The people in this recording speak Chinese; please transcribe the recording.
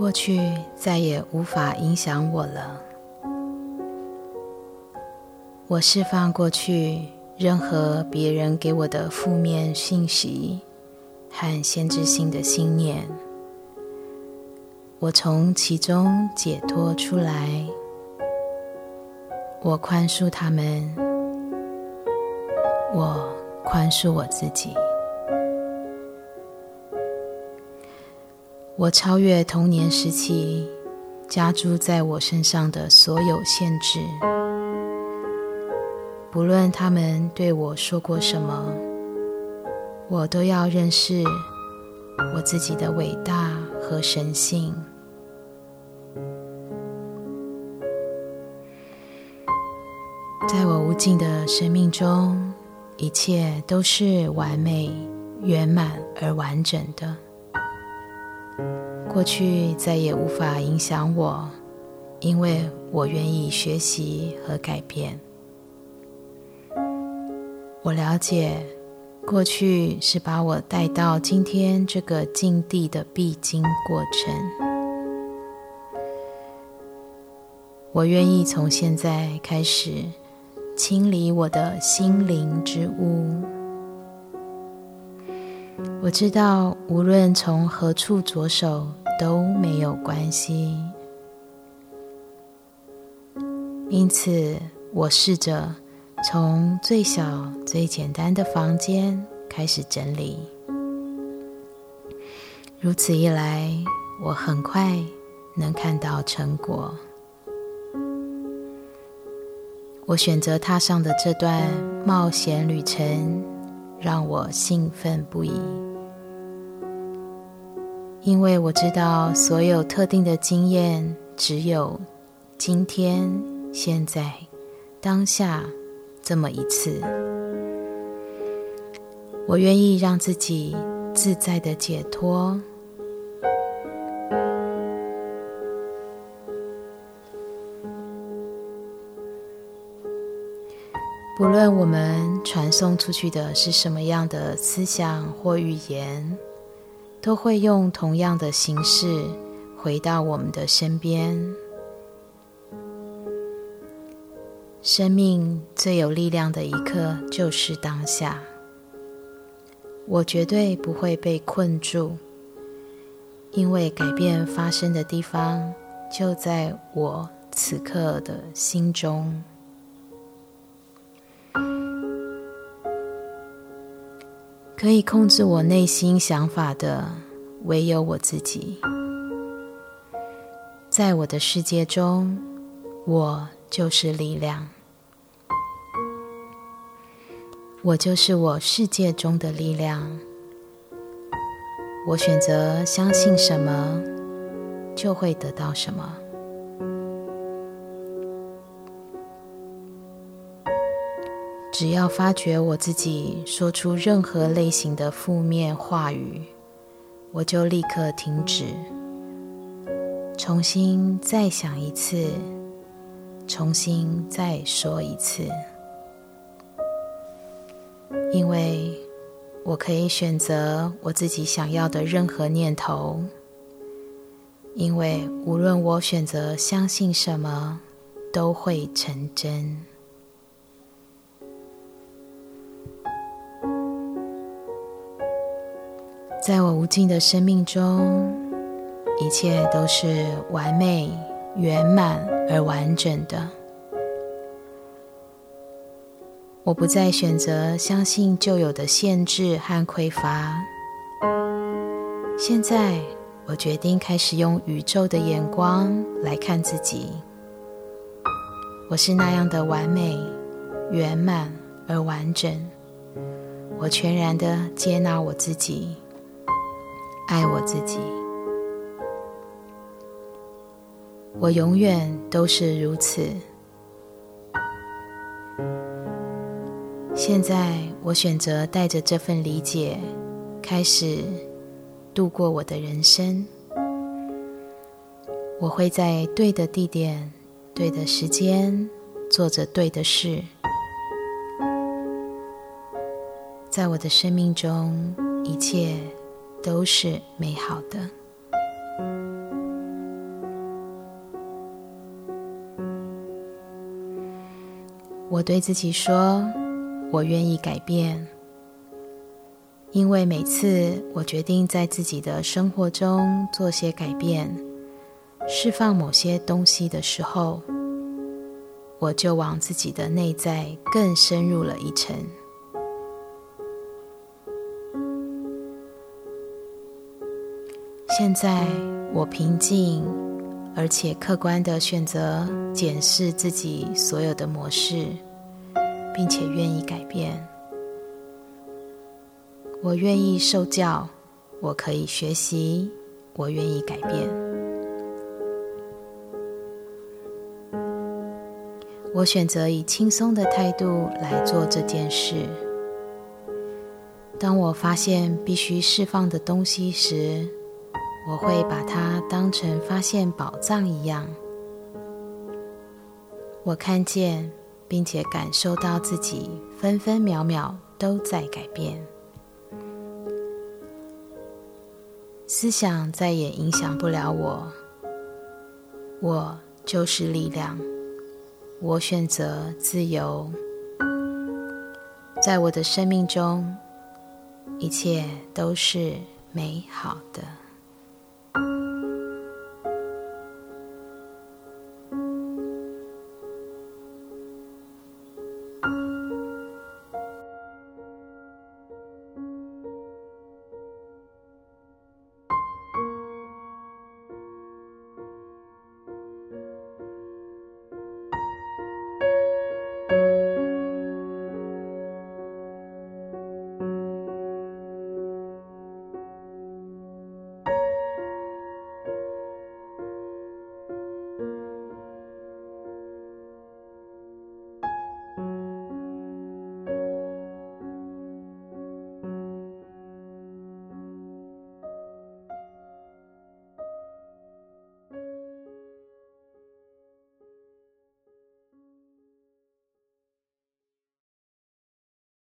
过去再也无法影响我了。我释放过去任何别人给我的负面信息和限制性的信念，我从其中解脱出来。我宽恕他们，我宽恕我自己。我超越童年时期加诸在我身上的所有限制，不论他们对我说过什么，我都要认识我自己的伟大和神性。在我无尽的生命中，一切都是完美、圆满而完整的。过去再也无法影响我，因为我愿意学习和改变。我了解，过去是把我带到今天这个境地的必经过程。我愿意从现在开始清理我的心灵之屋。我知道，无论从何处着手。都没有关系，因此我试着从最小、最简单的房间开始整理。如此一来，我很快能看到成果。我选择踏上的这段冒险旅程，让我兴奋不已。因为我知道，所有特定的经验只有今天、现在、当下这么一次。我愿意让自己自在的解脱。不论我们传送出去的是什么样的思想或语言。都会用同样的形式回到我们的身边。生命最有力量的一刻就是当下。我绝对不会被困住，因为改变发生的地方就在我此刻的心中。可以控制我内心想法的，唯有我自己。在我的世界中，我就是力量。我就是我世界中的力量。我选择相信什么，就会得到什么。只要发觉我自己说出任何类型的负面话语，我就立刻停止，重新再想一次，重新再说一次，因为我可以选择我自己想要的任何念头，因为无论我选择相信什么，都会成真。在我无尽的生命中，一切都是完美、圆满而完整的。我不再选择相信旧有的限制和匮乏。现在，我决定开始用宇宙的眼光来看自己。我是那样的完美、圆满而完整。我全然的接纳我自己。爱我自己，我永远都是如此。现在，我选择带着这份理解，开始度过我的人生。我会在对的地点、对的时间做着对的事。在我的生命中，一切都是美好的。我对自己说：“我愿意改变。”因为每次我决定在自己的生活中做些改变，释放某些东西的时候，我就往自己的内在更深入了一层。现在我平静，而且客观的选择检视自己所有的模式，并且愿意改变。我愿意受教，我可以学习，我愿意改变。我选择以轻松的态度来做这件事。当我发现必须释放的东西时，我会把它当成发现宝藏一样。我看见并且感受到自己分分秒秒都在改变。思想再也影响不了我，我就是力量，我选择自由，在我的生命中，一切都是美好的。